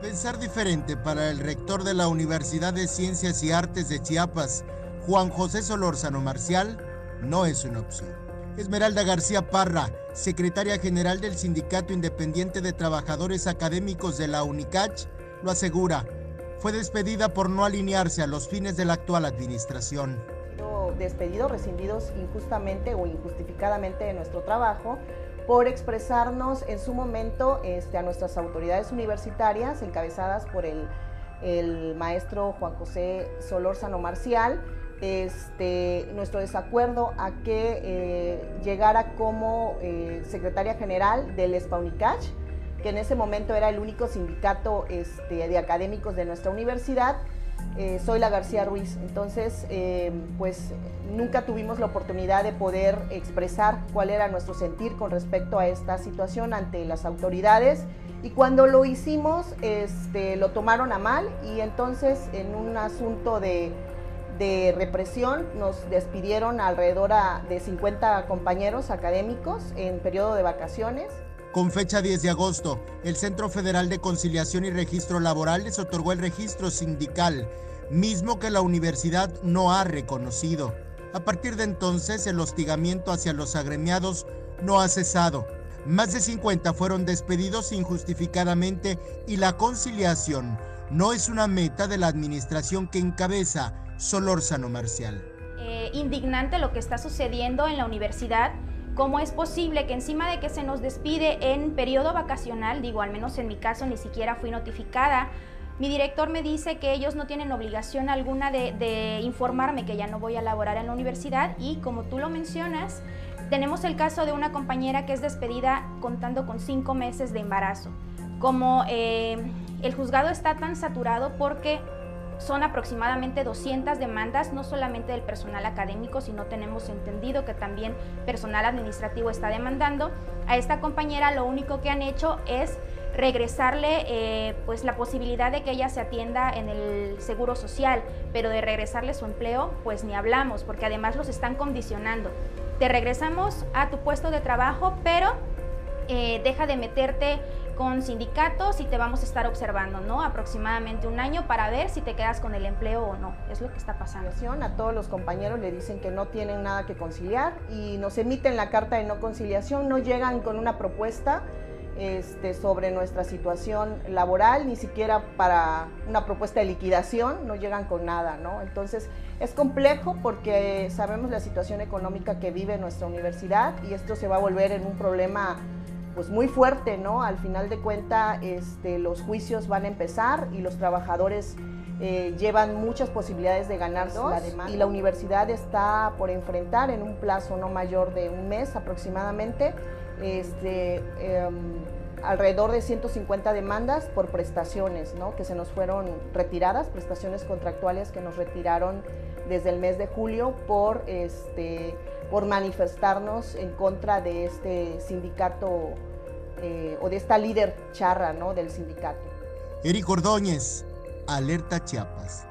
Pensar diferente para el rector de la Universidad de Ciencias y Artes de Chiapas, Juan José Solórzano Marcial, no es una opción. Esmeralda García Parra, secretaria general del Sindicato Independiente de Trabajadores Académicos de la UNICACH, lo asegura. Fue despedida por no alinearse a los fines de la actual administración. Despedidos, rescindidos injustamente o injustificadamente de nuestro trabajo por expresarnos en su momento este, a nuestras autoridades universitarias, encabezadas por el, maestro Juan José Solórzano Marcial, este, nuestro desacuerdo a que eh, llegara como eh, secretaria general del SPAUNICACH, que en ese momento era el único sindicato este, de académicos de nuestra universidad, eh, soy la García Ruiz. Entonces, eh, pues nunca tuvimos la oportunidad de poder expresar cuál era nuestro sentir con respecto a esta situación ante las autoridades. Y cuando lo hicimos, este, lo tomaron a mal y entonces en un asunto de, de represión nos despidieron alrededor de 50 compañeros académicos en periodo de vacaciones. Con fecha 10 de agosto, el Centro Federal de Conciliación y Registro Laboral les otorgó el registro sindical, mismo que la universidad no ha reconocido. A partir de entonces, el hostigamiento hacia los agremiados no ha cesado. Más de 50 fueron despedidos injustificadamente y la conciliación no es una meta de la administración que encabeza Solórzano Marcial. Eh, indignante lo que está sucediendo en la universidad ¿Cómo es posible que encima de que se nos despide en periodo vacacional, digo, al menos en mi caso ni siquiera fui notificada, mi director me dice que ellos no tienen obligación alguna de, informarme que ya no voy a laborar en la universidad y como tú lo mencionas, tenemos el caso de una compañera que es despedida contando con cinco meses de embarazo. Como eh, el juzgado está tan saturado porque son aproximadamente 200 demandas, no solamente del personal académico, sino tenemos entendido que también personal administrativo está demandando. A esta compañera lo único que han hecho es regresarle eh, pues la posibilidad de que ella se atienda en el seguro social, pero de regresarle su empleo pues ni hablamos, porque además los están condicionando. Te regresamos a tu puesto de trabajo, pero eh, deja de meterte con sindicatos y te vamos a estar observando, ¿no? Aproximadamente un año para ver si te quedas con el empleo o no. Es lo que está pasando. A todos los compañeros le dicen que no tienen nada que conciliar y nos emiten la carta de no conciliación, no llegan con una propuesta este, sobre nuestra situación laboral, ni siquiera para una propuesta de liquidación, no llegan con nada, ¿no? Entonces es complejo porque sabemos la situación económica que vive nuestra universidad y esto se va a volver en un problema pues muy fuerte, ¿no? Al final de cuenta, este, los juicios van a empezar y los trabajadores eh, llevan muchas posibilidades de ganar la demanda y la universidad está por enfrentar en un plazo no mayor de un mes aproximadamente este, em, alrededor de 150 demandas por prestaciones ¿no? que se nos fueron retiradas, prestaciones contractuales que nos retiraron desde el mes de julio por, este, por manifestarnos en contra de este sindicato eh, o de esta líder charra ¿no? del sindicato. Eric Ordóñez, Alerta Chiapas.